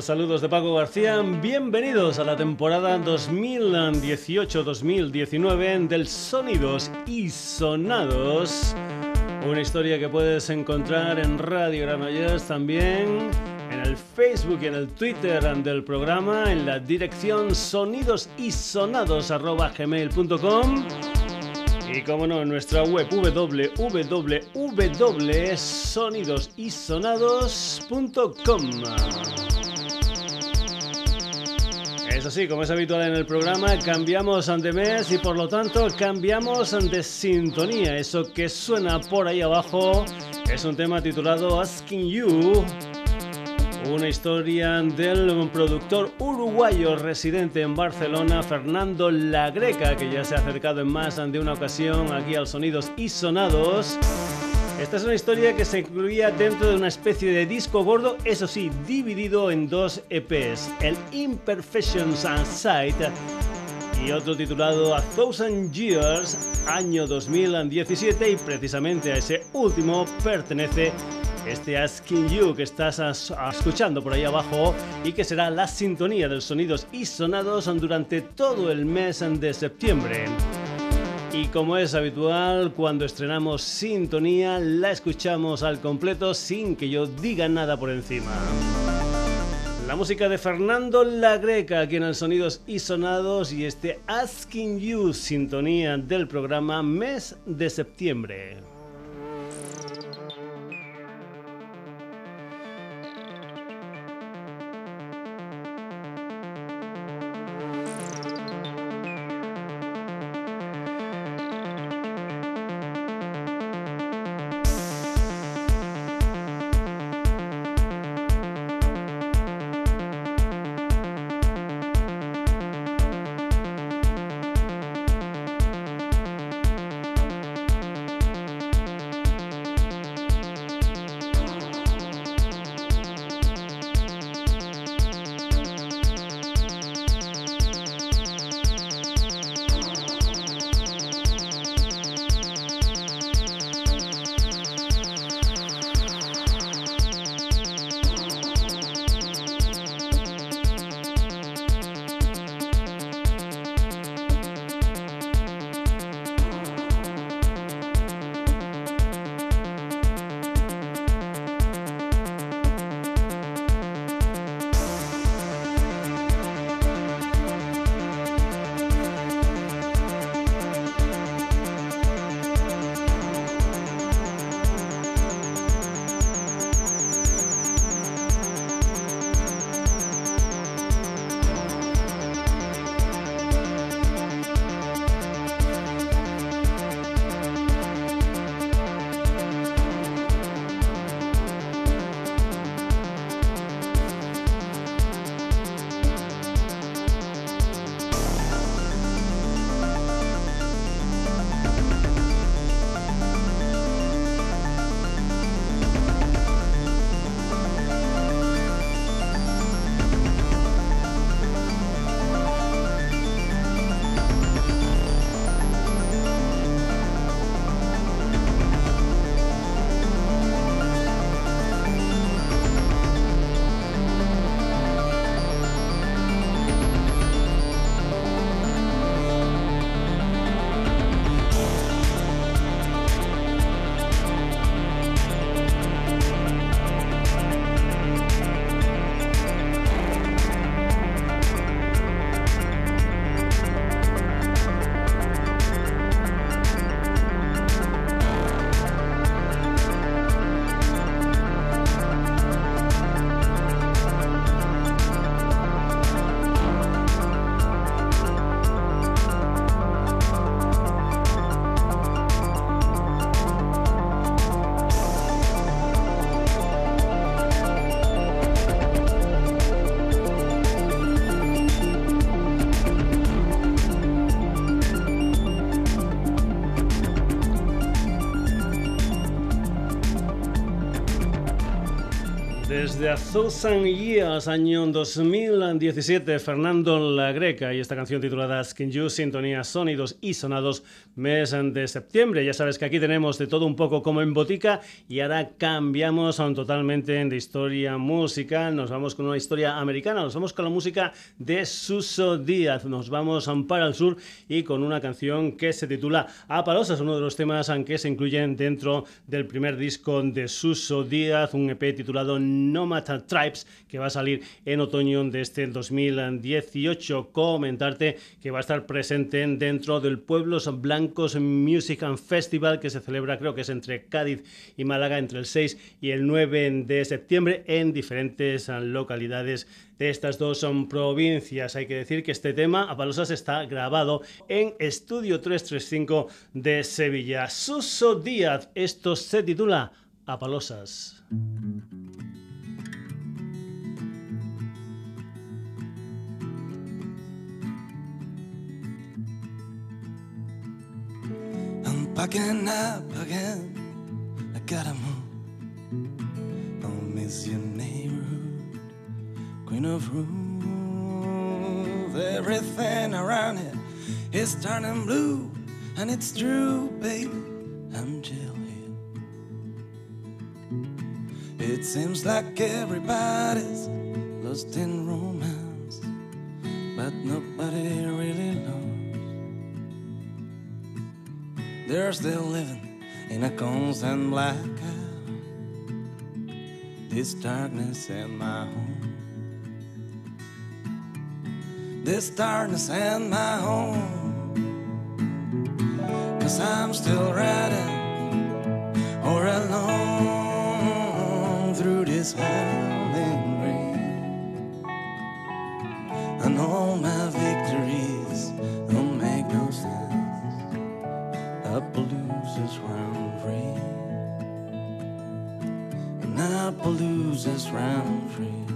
Saludos de Paco García. Bienvenidos a la temporada 2018-2019 del Sonidos y Sonados. Una historia que puedes encontrar en Radio Granollers también, en el Facebook y en el Twitter del programa, en la dirección sonidosisonados.gmail.com y como no, en nuestra web www.sonidosisonados.com. Eso sí, como es habitual en el programa, cambiamos de mes y por lo tanto cambiamos de sintonía. Eso que suena por ahí abajo es un tema titulado Asking You una historia del productor uruguayo residente en Barcelona, Fernando La Greca, que ya se ha acercado en más de una ocasión aquí al Sonidos y Sonados. Esta es una historia que se incluía dentro de una especie de disco gordo, eso sí, dividido en dos EPs, el Imperfections and Sight y otro titulado A Thousand Years, año 2017, y precisamente a ese último pertenece este Asking You que estás escuchando por ahí abajo y que será la sintonía de sonidos y sonados durante todo el mes de septiembre. Y como es habitual, cuando estrenamos sintonía, la escuchamos al completo sin que yo diga nada por encima. La música de Fernando La Greca aquí en el Sonidos y Sonados y este Asking You sintonía del programa mes de septiembre. Desde A Thousand año 2017, Fernando La Greca y esta canción titulada Skin You, sintonía sonidos y sonados, mes de septiembre. Ya sabes que aquí tenemos de todo un poco como en botica y ahora cambiamos totalmente de historia musical. Nos vamos con una historia americana, nos vamos con la música de Suso Díaz. Nos vamos para el sur y con una canción que se titula Apalosas, uno de los temas que se incluyen dentro del primer disco de Suso Díaz, un EP titulado Nomad Tribes, que va a salir en otoño de este 2018. Comentarte que va a estar presente dentro del Pueblos Blancos Music and Festival, que se celebra, creo que es entre Cádiz y Málaga, entre el 6 y el 9 de septiembre, en diferentes localidades de estas dos provincias. Hay que decir que este tema, Apalosas, está grabado en Estudio 335 de Sevilla. Suso Díaz, esto se titula Apalosas. Packing up again, I gotta move. Don't miss your neighborhood, queen of roof. Everything around it is turning blue, and it's true, baby. I'm here. It seems like everybody's lost in romance, but nobody really knows. They're still living in a constant blackout. This darkness in my home. This darkness in my home. Cause I'm still riding or alone through this howling rain. And all my Appaloosa's round free. And Appaloosa's round free.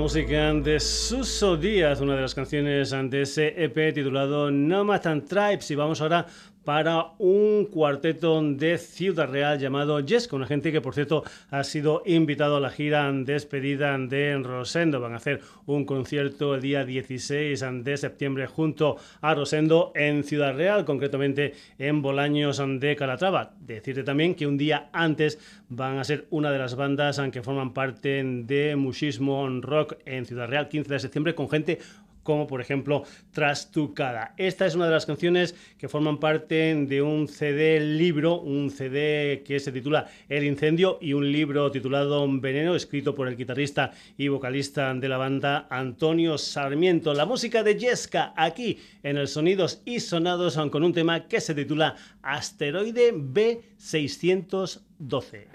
Música de Suso Díaz, una de las canciones de ese EP titulado Nomad and Tribes. Y vamos ahora para un cuarteto de Ciudad Real llamado Yes, una gente que por cierto ha sido invitado a la gira despedida de Rosendo. Van a hacer un concierto el día 16 de septiembre junto a Rosendo en Ciudad Real, concretamente en Bolaños de Calatrava. Decirte también que un día antes van a ser una de las bandas que forman parte de Mushismo Rock en Ciudad Real, 15 de septiembre, con gente como por ejemplo Trastucada. Esta es una de las canciones que forman parte de un CD libro, un CD que se titula El Incendio y un libro titulado Veneno, escrito por el guitarrista y vocalista de la banda Antonio Sarmiento. La música de Yesca aquí en el Sonidos y Sonados con un tema que se titula Asteroide B612.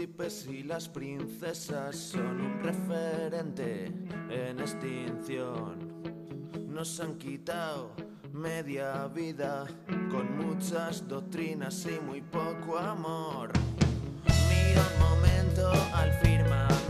Y las princesas son un referente en extinción. Nos han quitado media vida con muchas doctrinas y muy poco amor. Mira un momento al firmamento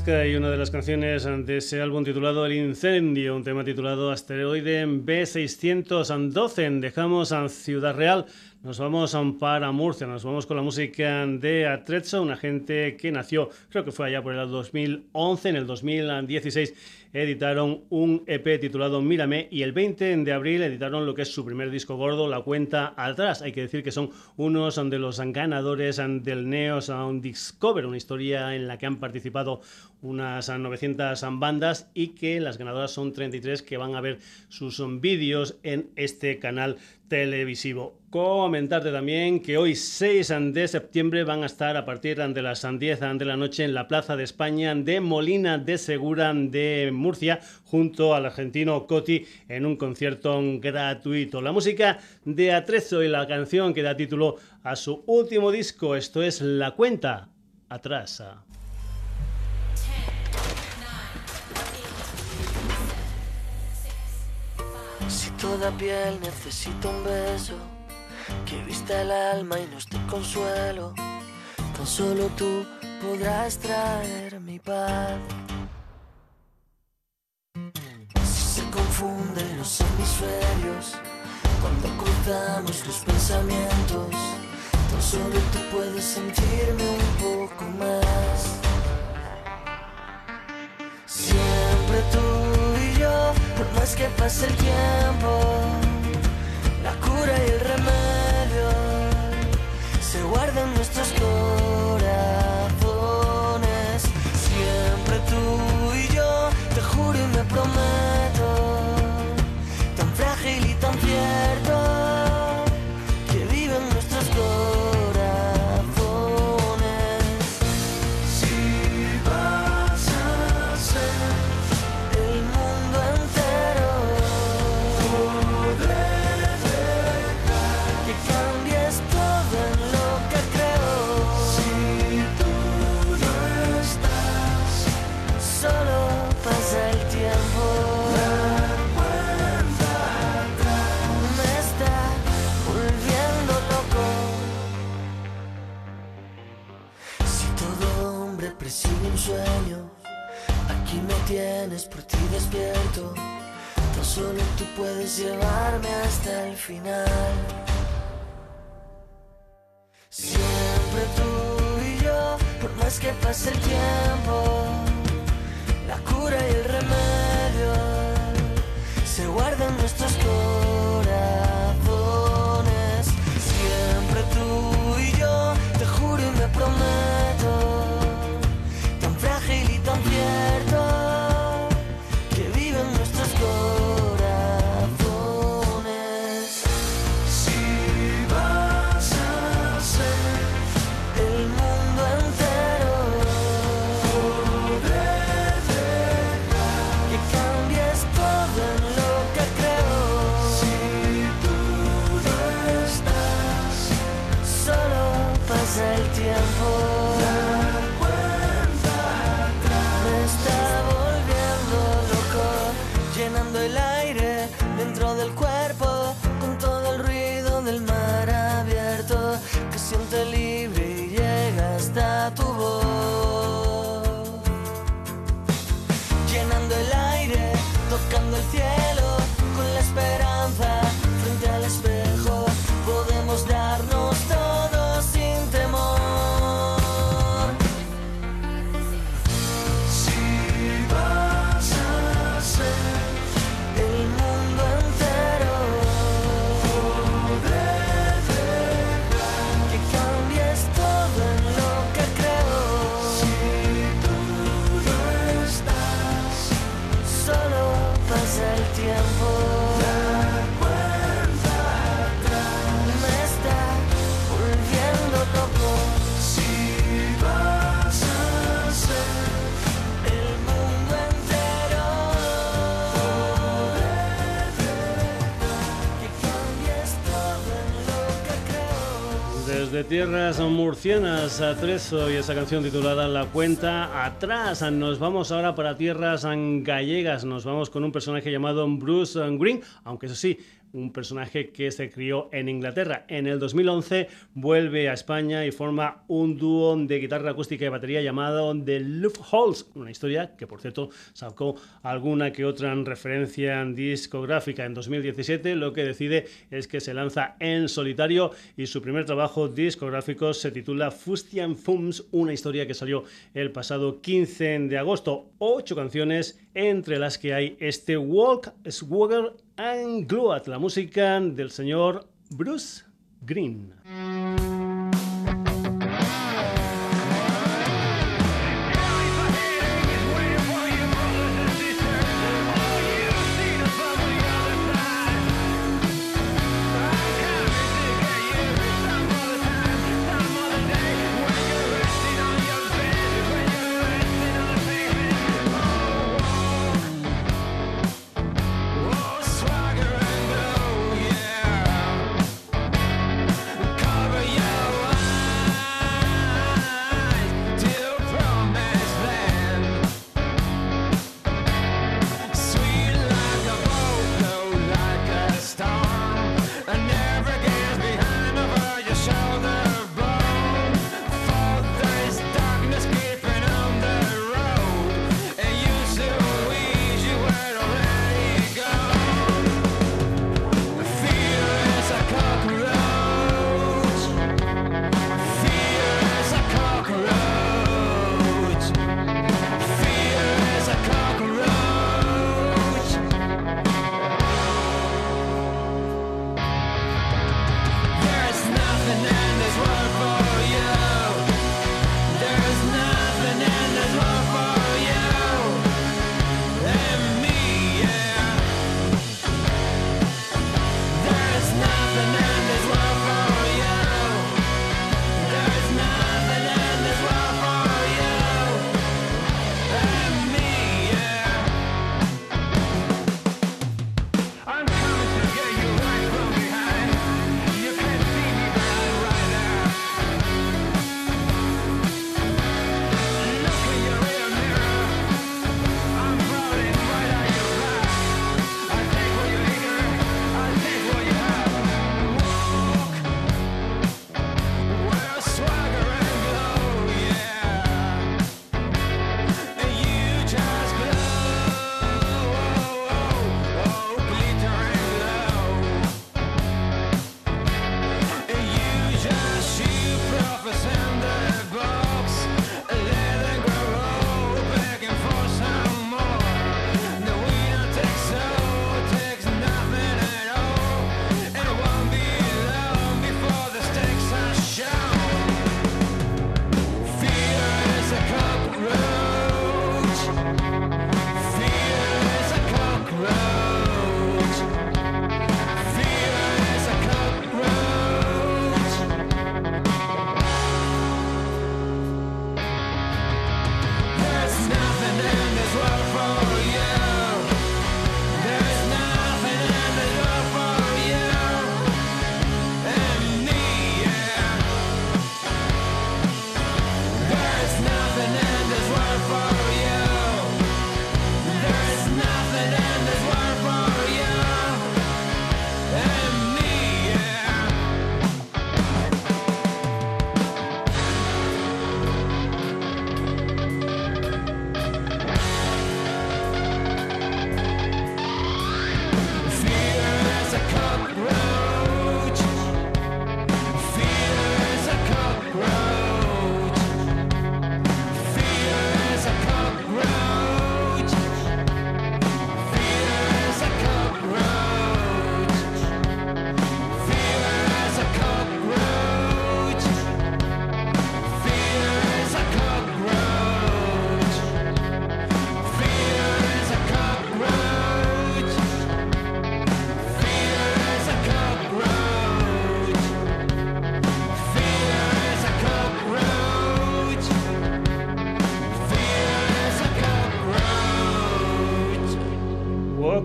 Alaska y una de las canciones de ese álbum titulado El Incendio, un tema titulado Asteroide B612. Dejamos a Ciudad Real. Nos vamos para Murcia, nos vamos con la música de Atrezzo, una gente que nació, creo que fue allá por el 2011, en el 2016 editaron un EP titulado Mírame y el 20 de abril editaron lo que es su primer disco gordo, La Cuenta Atrás. Hay que decir que son unos de los ganadores del Neo Sound Discover, una historia en la que han participado unas 900 bandas y que las ganadoras son 33 que van a ver sus vídeos en este canal televisivo. Comentarte también que hoy 6 de septiembre van a estar a partir de las 10 de la noche en la Plaza de España de Molina de Segura de Murcia junto al argentino Coti en un concierto gratuito. La música de Atrezo y la canción que da título a su último disco, esto es La Cuenta Atrasa. Toda piel necesita un beso que vista el alma y nos dé consuelo. Tan solo tú podrás traer mi paz. Si se confunden los hemisferios cuando cruzamos los pensamientos, tan solo tú puedes sentirme un poco más. Siempre tú más que pase el tiempo, la cura y el remedio tienes por ti despierto. Tan solo tú puedes llevarme hasta el final. Siempre tú y yo, por más que pase el tiempo, tierras murcianas, Treso y esa canción titulada La cuenta atrás. Nos vamos ahora para tierras gallegas. Nos vamos con un personaje llamado Bruce Green, aunque eso sí, un personaje que se crió en Inglaterra. En el 2011 vuelve a España y forma un dúo de guitarra acústica y batería llamado The Holes, una historia que por cierto sacó alguna que otra referencia discográfica en 2017, lo que decide es que se lanza en solitario y su primer trabajo discográfico se titula Fustian Fums, una historia que salió el pasado 15 de agosto. Ocho canciones entre las que hay este Walk, Swagger and Gluat, la música del señor Bruce Green.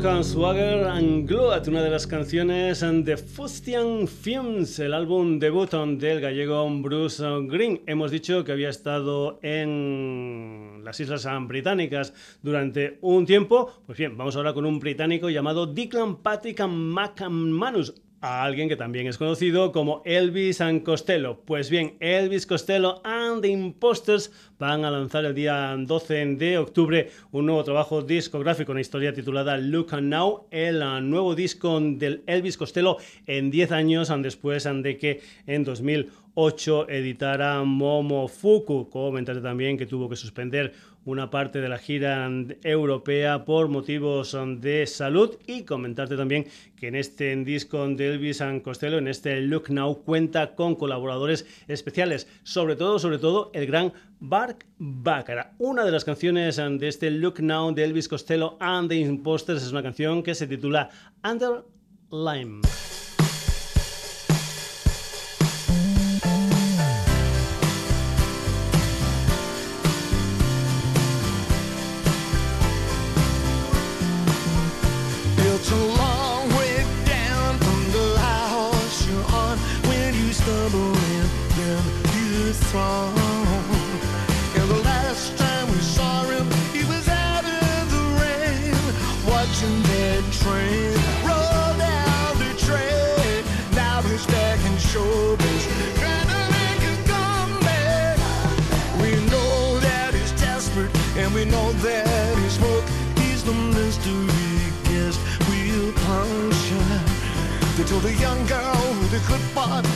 Swagger and Gloat, una de las canciones de Fustian Films, el álbum debut del gallego Bruce Green. Hemos dicho que había estado en las Islas Británicas durante un tiempo. Pues bien, vamos ahora con un británico llamado Declan Patrick McManus a alguien que también es conocido como Elvis Costello. Pues bien, Elvis Costello and the Imposters van a lanzar el día 12 de octubre un nuevo trabajo discográfico, una historia titulada Look and Now, el nuevo disco del Elvis Costello en 10 años después de que en 2008 editara Momofuku. Comentaré también que tuvo que suspender una parte de la gira europea por motivos de salud y comentarte también que en este disco de Elvis and Costello, en este Look Now, cuenta con colaboradores especiales, sobre todo, sobre todo, el gran Bark Baccara. Una de las canciones de este Look Now de Elvis Costello and the Imposters es una canción que se titula Under Lime. The young girl with a good part.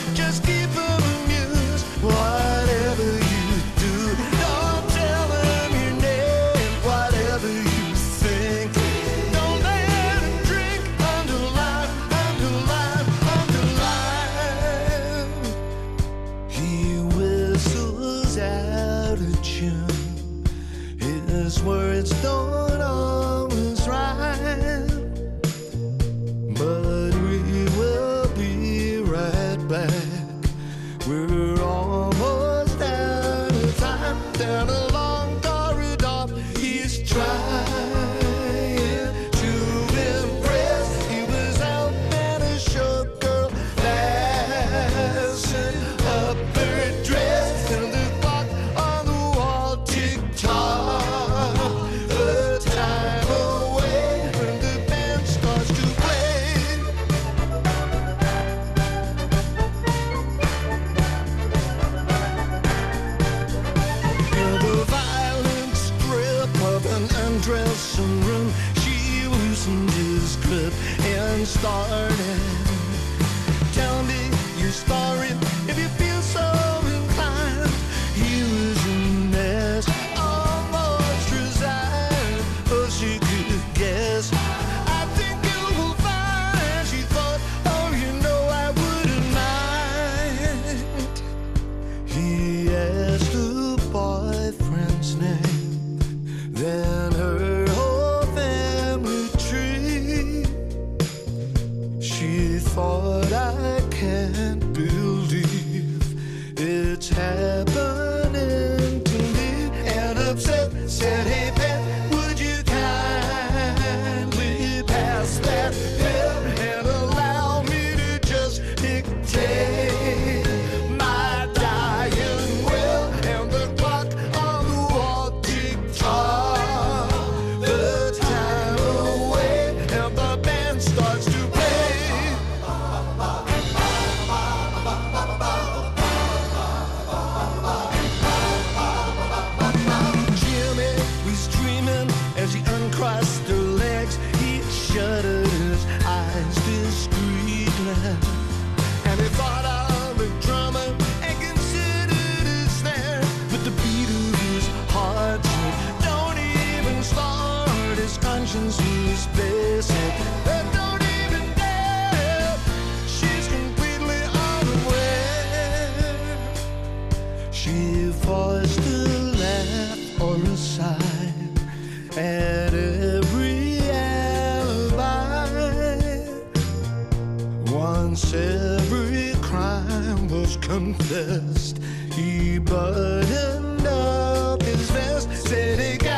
dust. He buttoned up his vest, said it.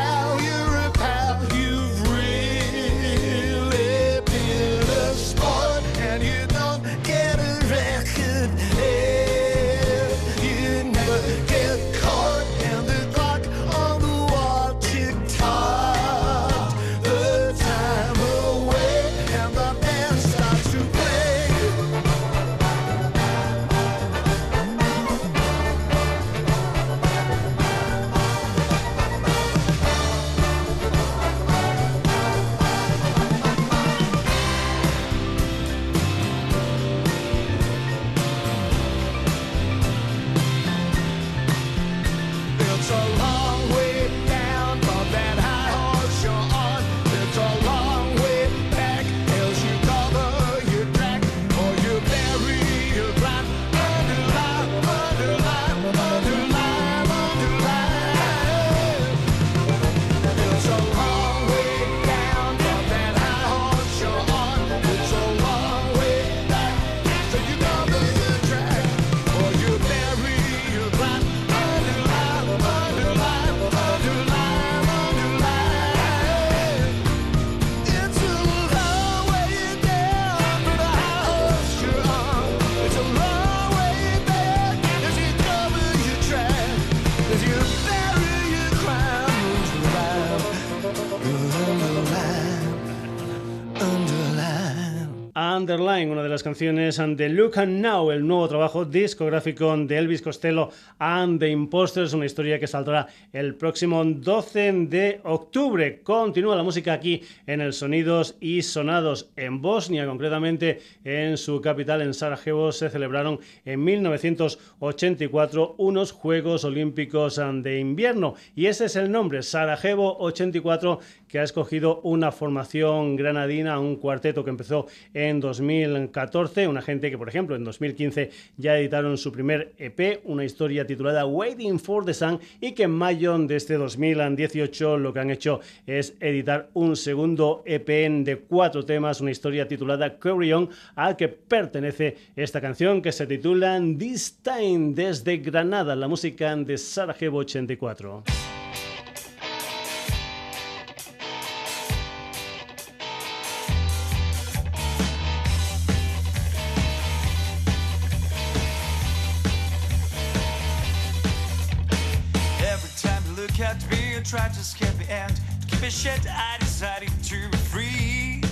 Borderline, una de las canciones de Look and Now, el nuevo trabajo discográfico de Elvis Costello and the Imposters, una historia que saldrá el próximo 12 de octubre. Continúa la música aquí en el Sonidos y Sonados en Bosnia, concretamente en su capital, en Sarajevo, se celebraron en 1984 unos Juegos Olímpicos de invierno y ese es el nombre, Sarajevo 84, que ha escogido una formación granadina, un cuarteto que empezó en 2014, una gente que por ejemplo en 2015 ya editaron su primer EP, una historia titulada Waiting for the Sun y que en mayo de este 2018 lo que han hecho es editar un segundo EP de cuatro temas, una historia titulada Carry al que pertenece esta canción que se titula This Time desde Granada, la música de Sarajevo 84. Shit, I decided to be free.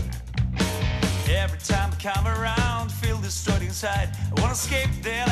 Every time I come around, feel destroyed inside. I wanna escape the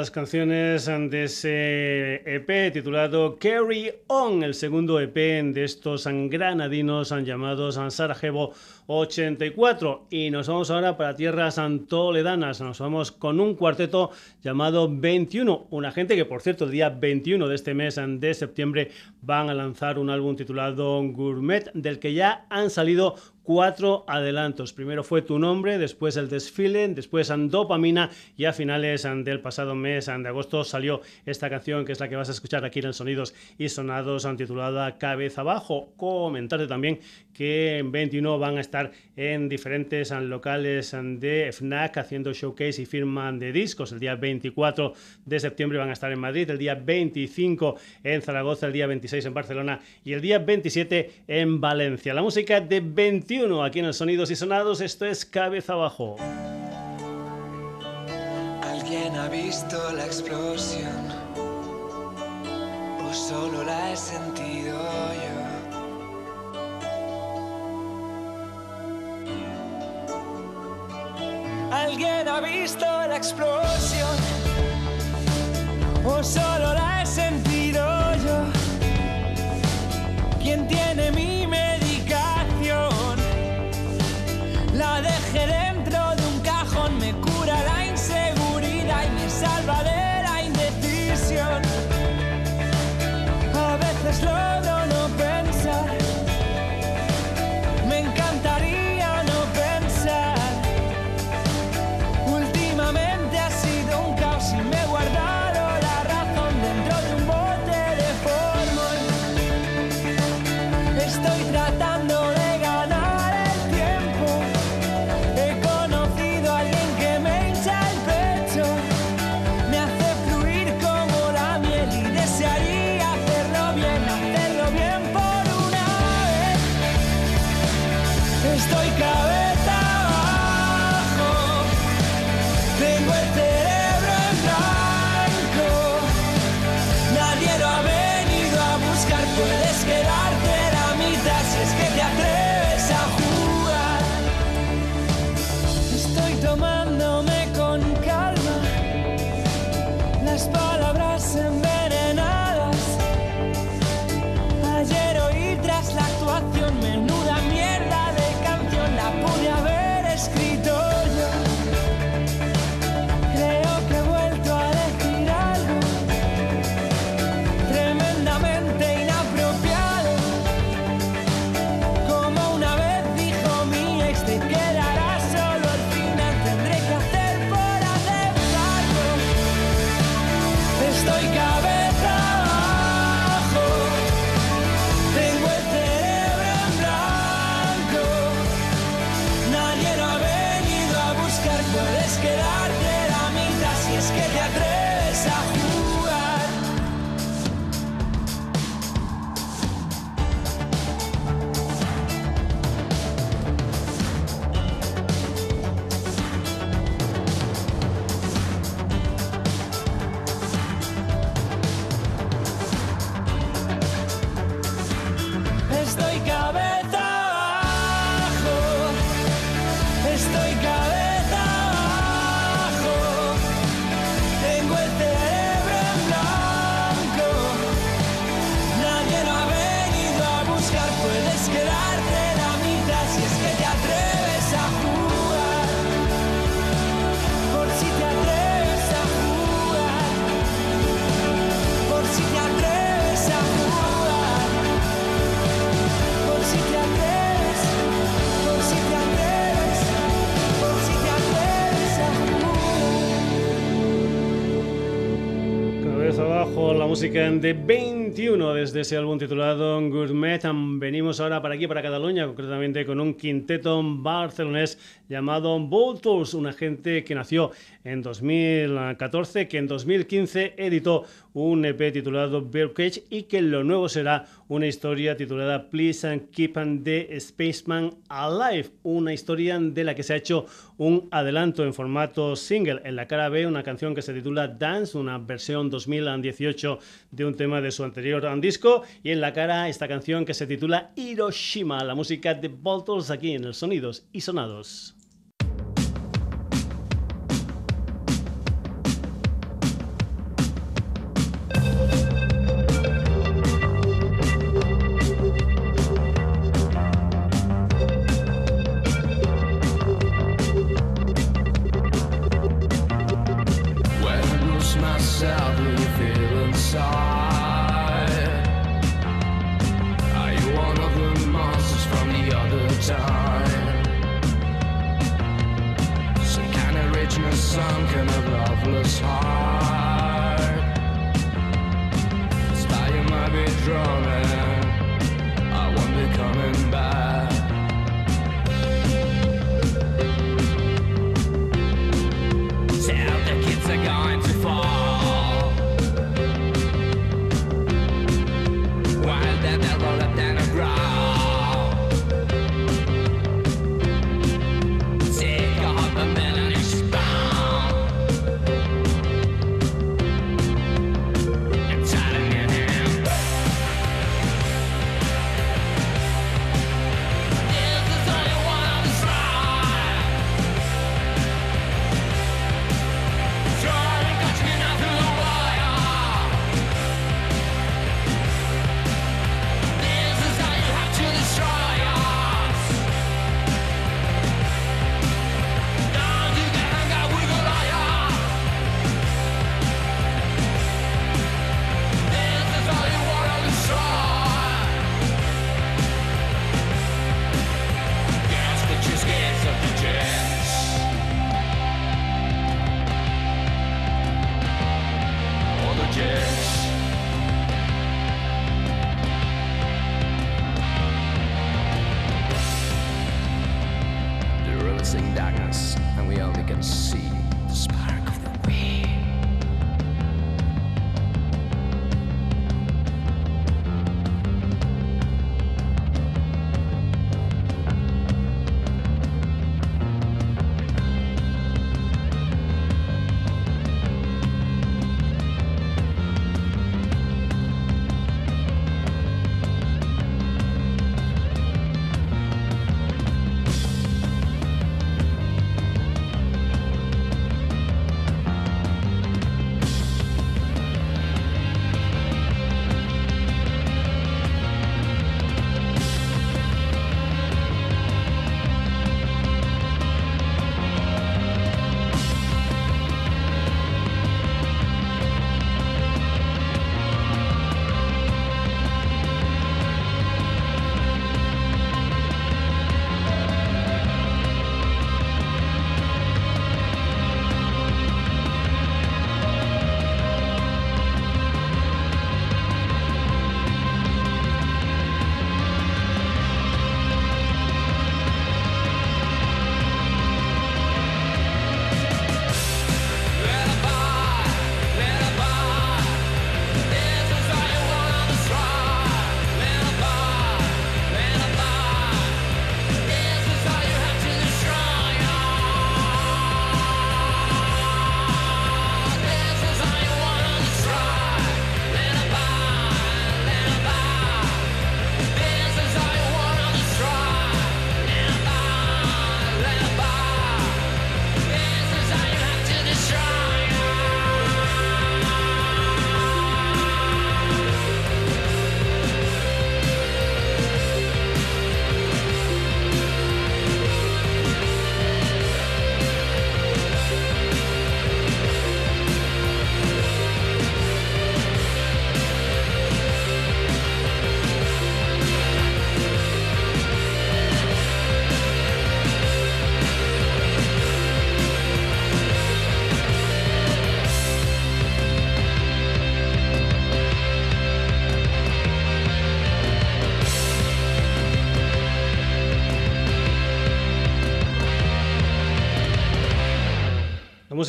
las canciones de ese EP titulado Carry On, el segundo EP de estos granadinos llamados Sarajevo 84. Y nos vamos ahora para tierras antoledanas. Nos vamos con un cuarteto llamado 21. Una gente que, por cierto, el día 21 de este mes de septiembre van a lanzar un álbum titulado Gourmet, del que ya han salido cuatro adelantos. Primero fue Tu Nombre, después El Desfile, después Dopamina y a finales del pasado mes de agosto salió esta canción que es la que vas a escuchar aquí en el Sonidos y Sonados titulada Cabeza Abajo. Comentarte también que en 21 van a estar en diferentes locales de FNAC haciendo showcase y firma de discos. El día 24 de septiembre van a estar en Madrid, el día 25 en Zaragoza, el día 26 en Barcelona y el día 27 en Valencia. La música de 21 aquí en el Sonidos y Sonados. Esto es Cabeza Abajo. ¿Alguien ha visto la explosión? ¿O solo la he sentido yo? ¿Alguien ha visto la explosión? ¿O solo la he sentido yo? ¿Quién tiene mi música de 21 desde ese álbum titulado Gourmet. Venimos ahora para aquí, para Cataluña, concretamente con un quinteto barcelonés llamado Voltors, una gente que nació en 2014, que en 2015 editó un EP titulado Cage y que lo nuevo será una historia titulada Please and Keep the Spaceman Alive, una historia de la que se ha hecho un adelanto en formato single. En la cara B, una canción que se titula Dance, una versión 2018 de un tema de su anterior disco, y en la cara esta canción que se titula Hiroshima, la música de Voltors, aquí en el Sonidos y Sonados. time. Some kind of richness, some kind of loveless heart. This fire might be drowning. I won't be coming back.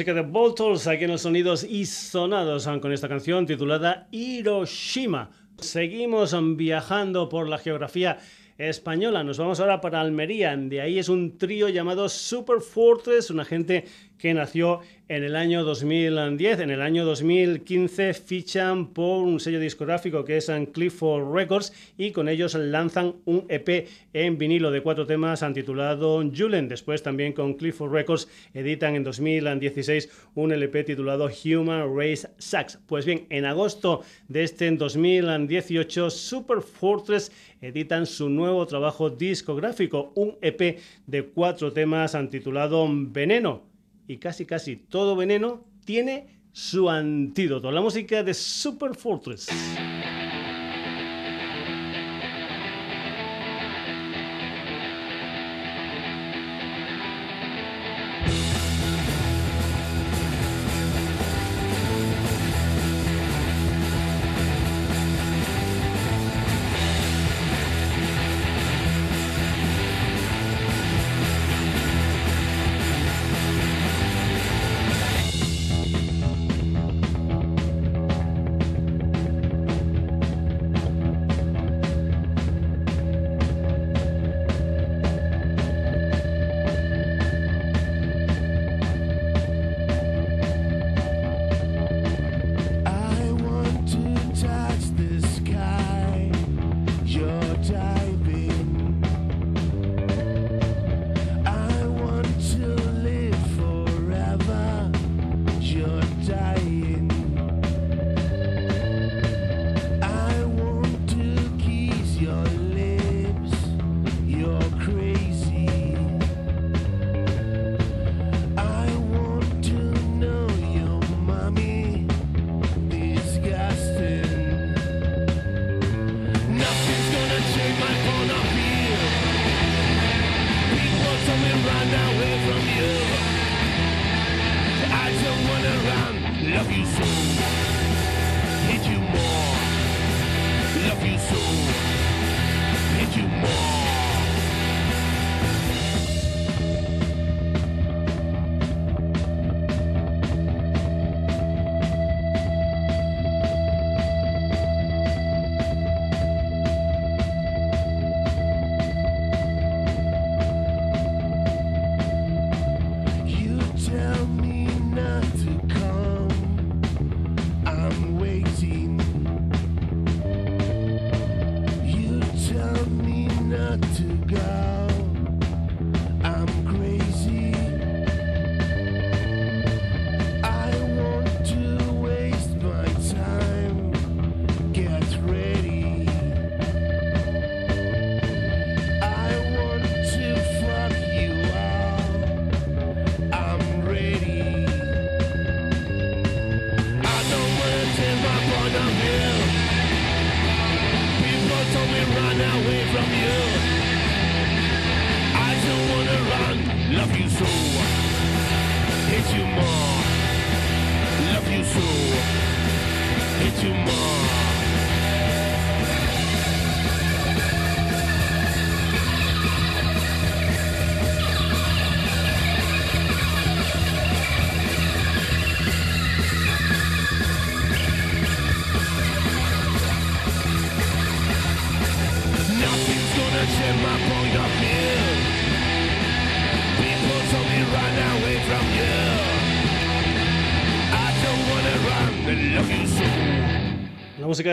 De Voltors aquí en los sonidos y sonados con esta canción titulada Hiroshima. Seguimos viajando por la geografía española. Nos vamos ahora para Almería. De ahí es un trío llamado Super Fortress, una gente que nació en el año 2010. En el año 2015 fichan por un sello discográfico que es Clifford Records y con ellos lanzan un EP en vinilo de cuatro temas titulado Julen. Después también con Clifford Records editan en 2016 un LP titulado Human Race Sax. Pues bien, en agosto de este 2018 Super Fortress editan su nuevo trabajo discográfico, un EP de cuatro temas titulado Veneno y casi casi todo veneno tiene su antídoto, la música de Super Fortress.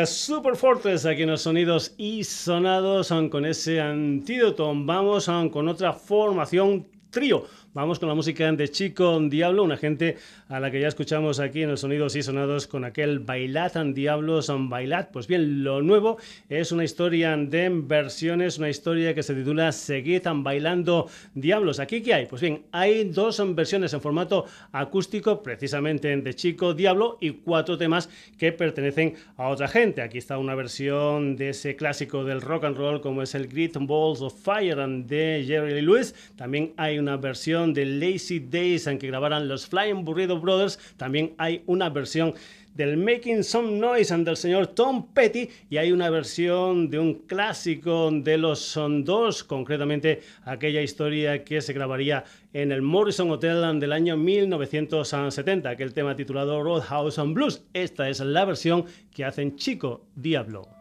Super Fortress aquí en los sonidos y sonados son con ese antídoto. Vamos con otra formación trío. Vamos con la música de Chico Diablo, una gente a la que ya escuchamos aquí en los sonidos y sonados con aquel Bailad Diablos Bailad. Pues bien, lo nuevo es una historia de versiones, una historia que se titula Seguid Bailando Diablos. ¿Aquí qué hay? Pues bien, hay dos versiones en formato acústico, precisamente de Chico Diablo, y cuatro temas que pertenecen a otra gente. Aquí está una versión de ese clásico del rock and roll como es el Great Balls of Fire de Jerry Lewis. También hay una versión de Lazy Days en que grabaran los Flying Burrito Brothers. También hay una versión del Making Some Noise del señor Tom Petty y hay una versión de un clásico de los Son Dos, concretamente aquella historia que se grabaría en el Morrison Hotel del año 1970, aquel tema titulado Roadhouse and Blues. Esta es la versión que hacen Chico Diablo.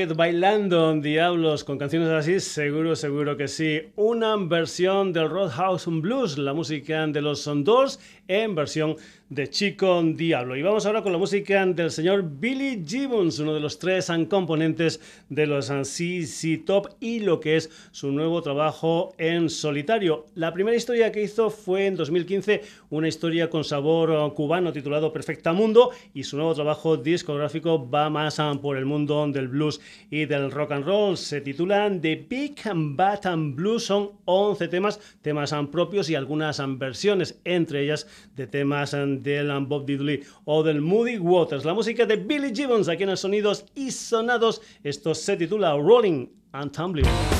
Seguid bailando, diablos, con canciones así, seguro, seguro que sí. Una versión del Roadhouse Blues, la música de los Doors en versión de Chico Diablo. Y vamos ahora con la música del señor Billy Gibbons, uno de los tres componentes de los CC Top y lo que es su nuevo trabajo en solitario. La primera historia que hizo fue en 2015, una historia con sabor cubano titulado Perfecta Mundo y su nuevo trabajo discográfico va más por el mundo del blues y del rock and roll. Se titulan The Big Bad and Blues, son 11 temas, temas propios y algunas versiones, entre ellas de temas del Bob Diddley o del Moody Waters. La música de Billy Gibbons aquí en el Sonidos y Sonados. Esto se titula Rolling and Tumbling.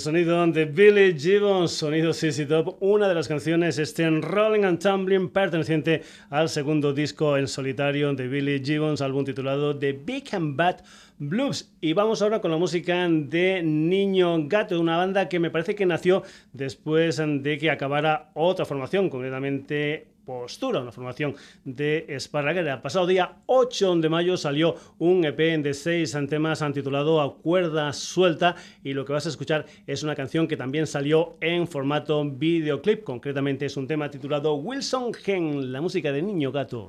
Sonido de Billy Gibbons, sonido CC Top, una de las canciones este en Rolling and Tumbling perteneciente al segundo disco en solitario de Billy Gibbons, álbum titulado The Big and Bad Blues. Y vamos ahora con la música de Niño Gato, una banda que me parece que nació después de que acabara otra formación, concretamente postura, una formación de Esparraguera. El pasado día 8 de mayo salió un EP de seis temas titulado A Cuerda Suelta y lo que vas a escuchar es una canción que también salió en formato videoclip, concretamente es un tema titulado Wilson Gen, la música de Niño Gato.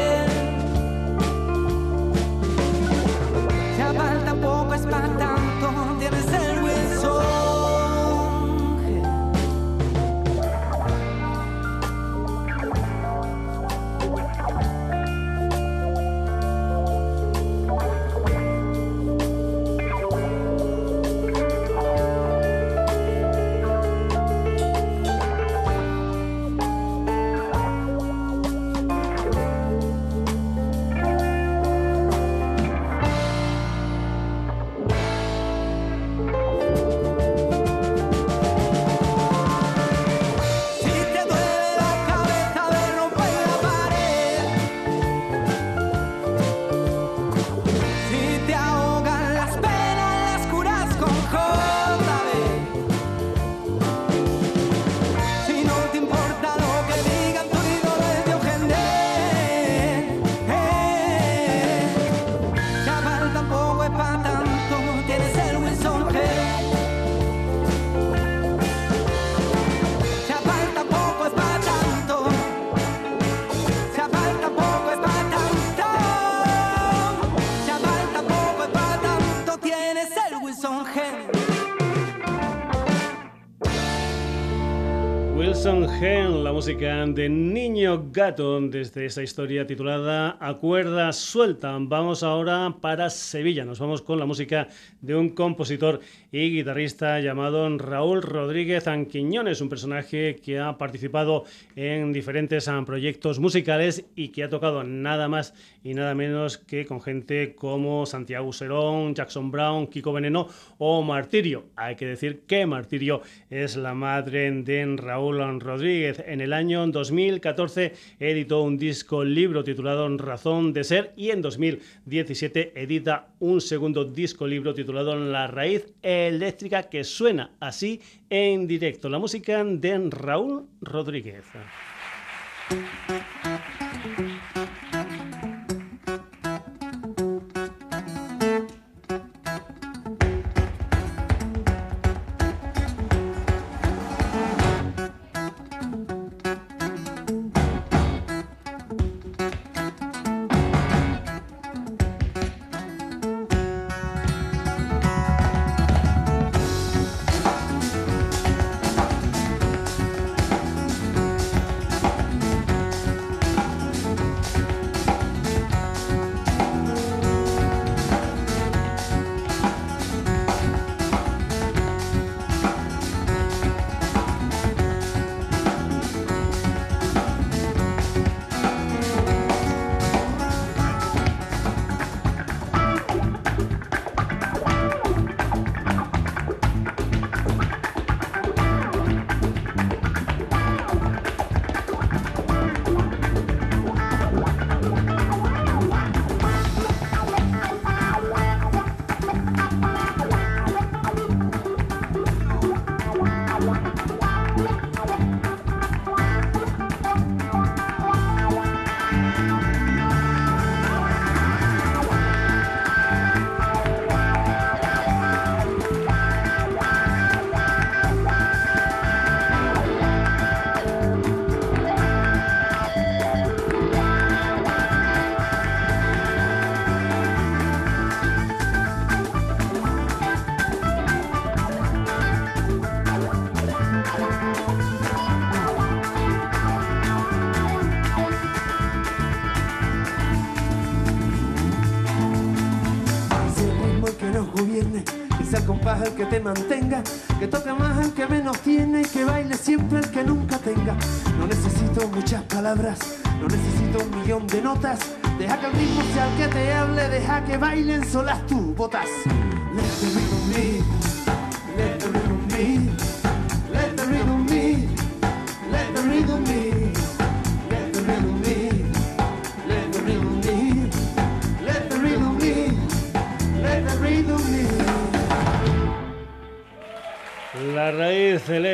música de Niño Gato, desde esa historia titulada A cuerda suelta. Vamos ahora para Sevilla. Nos vamos con la música de un compositor y guitarrista llamado Raúl Rodríguez Anquiñones, un personaje que ha participado en diferentes ah, proyectos musicales y que ha tocado nada más y nada menos que con gente como Santiago Serón, Jackson Brown, Kiko Veneno o Martirio. Hay que decir que Martirio es la madre de Raúl Rodríguez. En el año 2014 editó un disco libro titulado Razón de Ser y en 2017 edita un segundo disco libro titulado La Raíz Eléctrica que suena así en directo. La música de Raúl Rodríguez. Solas tus botas.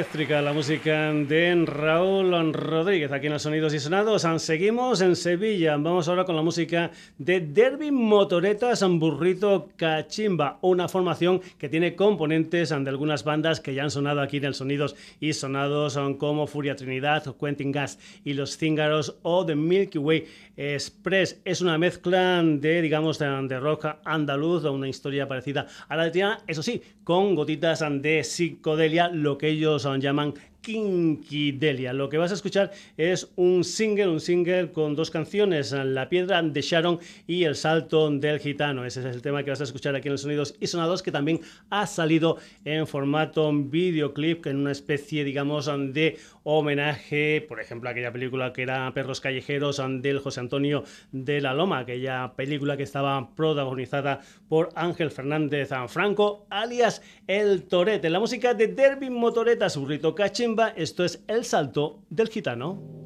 Eléctrica, la música de Raúl Rodríguez, aquí en los Sonidos y Sonados. Seguimos en Sevilla. Vamos ahora con la música de Derby Motoretas Burrito Cachimba, una formación que tiene componentes de algunas bandas que ya han sonado aquí en el Sonidos y Sonados, son como Furia Trinidad, Quentin Gas y los Cíngaros o The Milky Way Express. Es una mezcla de, digamos, de, rock andaluz, una historia parecida a la de Tiana, eso sí, con gotitas de psicodelia, lo que ellos llaman Kinkidelia. Lo que vas a escuchar es un single, un single con dos canciones, La piedra de Sharon y El salto del gitano. Ese es el tema que vas a escuchar aquí en los Sonidos y Sonados, que también ha salido en formato videoclip, en una especie, digamos, de homenaje, por ejemplo, a aquella película que era Perros Callejeros del José Antonio de la Loma, aquella película que estaba protagonizada por Ángel Fernández Franco, alias El Torete. La música de Derby Motoreta, burrito esto es El Salto del Gitano.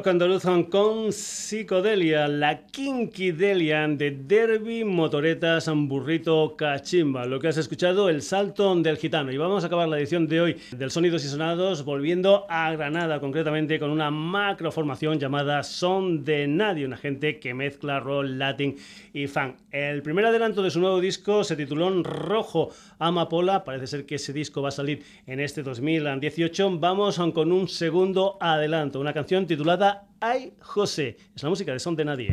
Rock andaluz con psicodelia, la kinkidelia de Derby, Motoretas, Burrito, Cachimba. Lo que has escuchado, el salto del gitano. Y vamos a acabar la edición de hoy del Sonidos y Sonados volviendo a Granada, concretamente con una macroformación llamada Son de Nadie, una gente que mezcla rock, latin y fan. El primer adelanto de su nuevo disco se tituló Rojo Amapola. Parece ser que ese disco va a salir en este 2018. Vamos con un segundo adelanto, una canción titulada Ay José. Es la música de Son de Nadie.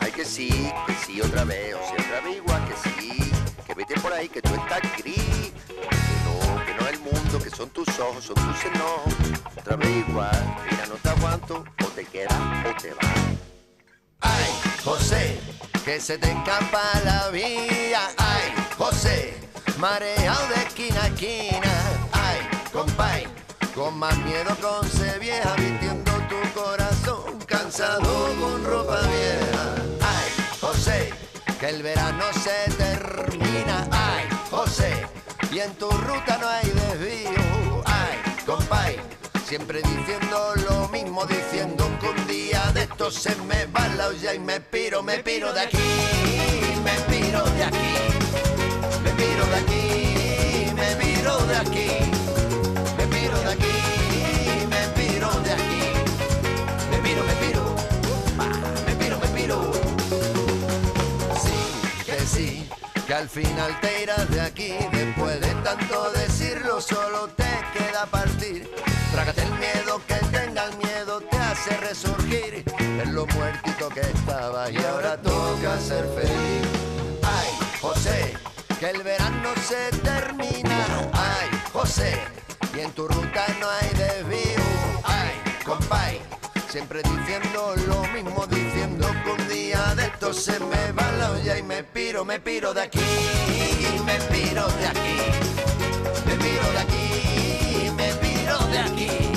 Ay que sí, que sí otra vez, o sea, otra vez igual que sí, que vete por ahí, que tú estás gris, que no, que no es el mundo, que son tus ojos, son tus enojos, otra vez igual, mira, no te aguanto, o te quedas o te vas. Ay, José, que se te escapa la vida, ay, José, mareado de esquina a esquina, ay, compay, con más miedo con se vieja vistiendo cansado con ropa vieja. Ay, José, que el verano se termina. Ay, José, y en tu ruta no hay desvío. Ay, compay, siempre diciendo lo mismo, diciendo que un día de esto se me va la olla y me piro, me piro de aquí, me piro de aquí, me piro de aquí, me piro de aquí, que al final te irás de aquí. Después de tanto decirlo, solo te queda partir. Trágate el miedo, que tenga el miedo, te hace resurgir. Es lo muertito que estaba y ahora toca ser feliz. Ay, José, que el verano se termina. Ay, José, y en tu ruta no hay desvío. Ay, compay, siempre diciendo lo mismo, se me va la olla y me piro, me piro de aquí, me piro de aquí, me piro de aquí, me piro de aquí,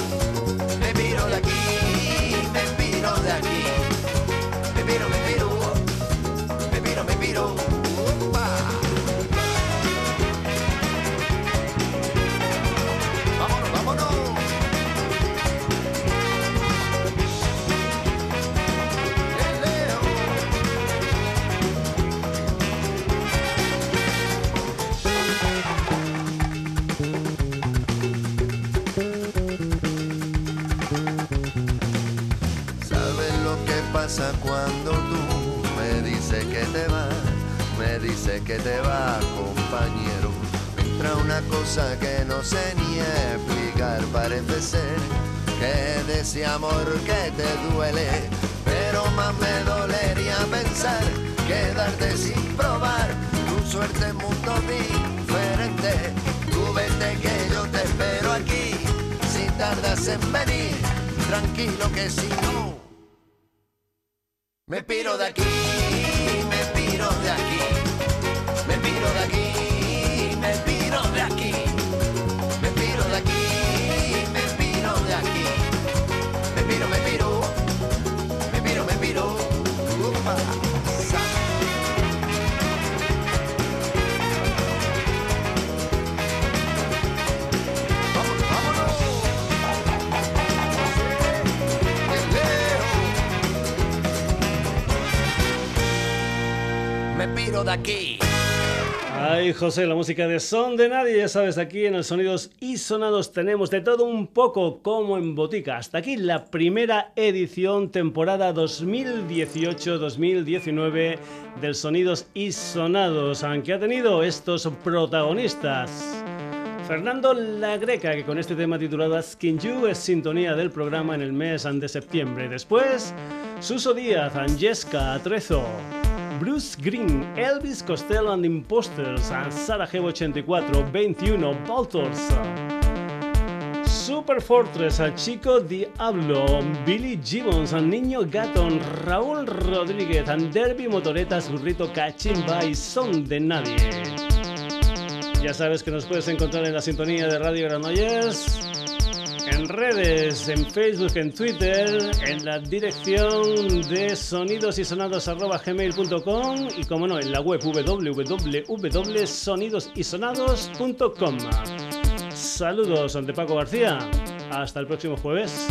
pasa cuando tú me dices que te vas? Me dices que te vas, compañero. Entra una cosa que no sé ni explicar. Parece ser que de ese amor que te duele. Pero más me dolería pensar quedarte sin probar tu suerte en mundo diferente. Tú vete que yo te espero aquí. Si tardas en venir, tranquilo que si no. Me piro de aquí, de aquí. Ay, José, la música de Son de Nadie, ya sabes, aquí en el Sonidos y Sonados tenemos de todo un poco como en botica. Hasta aquí la primera edición, temporada 2018-2019 del Sonidos y Sonados, aunque ha tenido estos protagonistas. Fernando La Greca, que con este tema titulado Asking You es sintonía del programa en el mes de septiembre. Después, Suso Díaz, Angesca Atrezo, Bruce Green, Elvis Costello and Imposters, and Sarajevo 84, 21, Baltors. Super Fortress, a Chico Diablo, Billy Gibbons, a Niño Gatón, Raúl Rodríguez, and Derby Motoretas, Burrito Cachimba y Son de Nadie. Ya sabes que nos puedes encontrar en la sintonía de Radio Granollers, en redes, en Facebook, en Twitter, en la dirección de sonidosysonados.gmail.com y como no, en la web www.sonidosysonados.com. Saludos ante Paco García. Hasta el próximo jueves.